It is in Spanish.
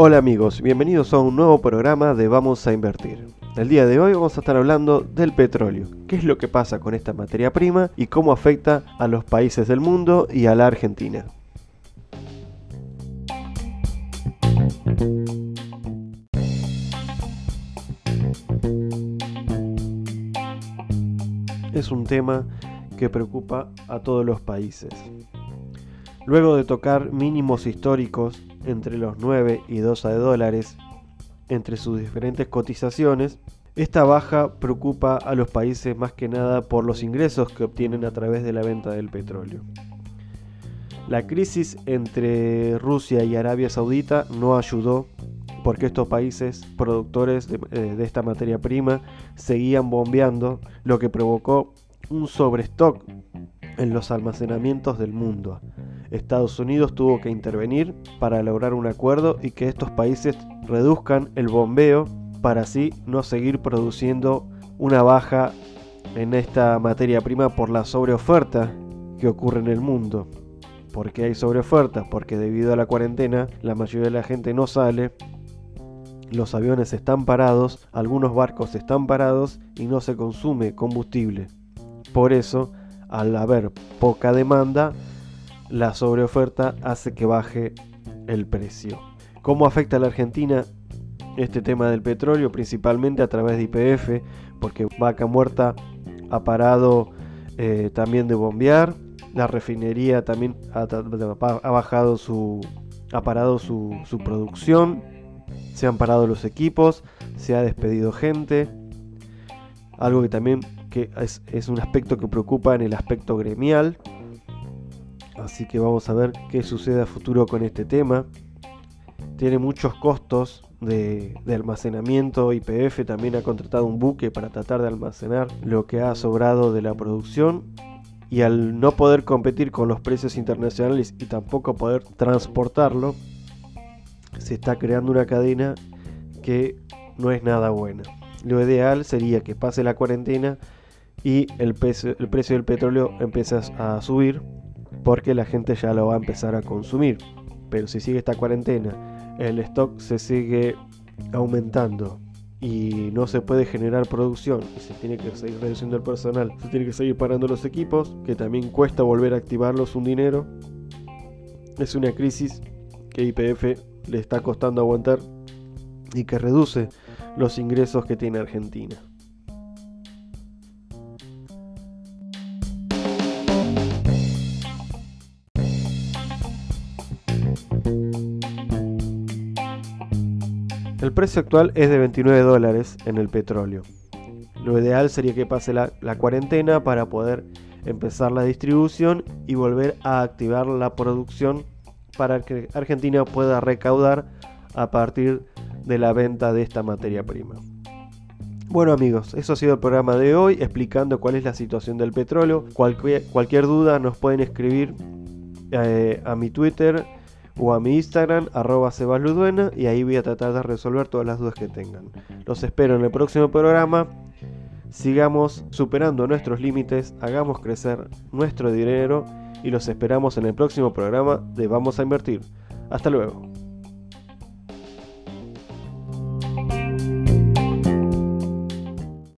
Hola amigos, bienvenidos a un nuevo programa de Vamos a Invertir. El día de hoy vamos a estar hablando del petróleo, qué es lo que pasa con esta materia prima y cómo afecta a los países del mundo y a la Argentina. Es un tema que preocupa a todos los países. Luego de tocar mínimos históricos entre los 9 y 12 dólares entre sus diferentes cotizaciones, esta baja preocupa a los países más que nada por los ingresos que obtienen a través de la venta del petróleo. La crisis entre Rusia y Arabia Saudita no ayudó porque estos países productores de, eh, de, esta materia prima seguían bombeando, lo que provocó un sobrestock en los almacenamientos del mundo. Estados Unidos tuvo que intervenir para lograr un acuerdo y que estos países reduzcan el bombeo para así no seguir produciendo una baja en esta materia prima por la sobreoferta que ocurre en el mundo. ¿Por qué hay sobreoferta? Porque debido a la cuarentena la mayoría de la gente no sale, los aviones están parados, algunos barcos están parados y no se consume combustible. Por eso, al haber poca demanda, la sobreoferta hace que baje el precio. ¿Cómo afecta a la Argentina este tema del petróleo? Principalmente a través de IPF, porque Vaca Muerta ha parado eh, también de bombear, la refinería también ha, bajado su, ha parado su, producción, se han parado los equipos, se ha despedido gente, algo que también que es un aspecto que preocupa en el aspecto gremial, Así que vamos a ver qué sucede a futuro con este tema. Tiene muchos costos de, de, almacenamiento. YPF también ha contratado un buque para tratar de almacenar lo que ha sobrado de la producción. Y al no poder competir con los precios internacionales y tampoco poder transportarlo, se está creando una cadena que no es nada buena. Lo ideal sería que pase la cuarentena y el precio del petróleo empiece a subir porque la gente ya lo va a empezar a consumir. Pero si sigue esta cuarentena, el stock se sigue aumentando y no se puede generar producción y se tiene que seguir reduciendo el personal, se tiene que seguir parando los equipos, que también cuesta volver a activarlos un dinero. Es una crisis que IPF le está costando aguantar y que reduce los ingresos que tiene Argentina. El precio actual es de 29 dólares en el petróleo. Lo ideal sería que pase la, cuarentena para poder empezar la distribución y volver a activar la producción para que Argentina pueda recaudar a partir de la venta de esta materia prima. Bueno amigos, eso ha sido el programa de hoy explicando cuál es la situación del petróleo. Cualquier, cualquier duda nos pueden escribir eh, a mi Twitter o a mi Instagram, arroba sebasluduena, y ahí voy a tratar de resolver todas las dudas que tengan. Los espero en el próximo programa. Sigamos superando nuestros límites, hagamos crecer nuestro dinero y los esperamos en el próximo programa de Vamos a Invertir. Hasta luego.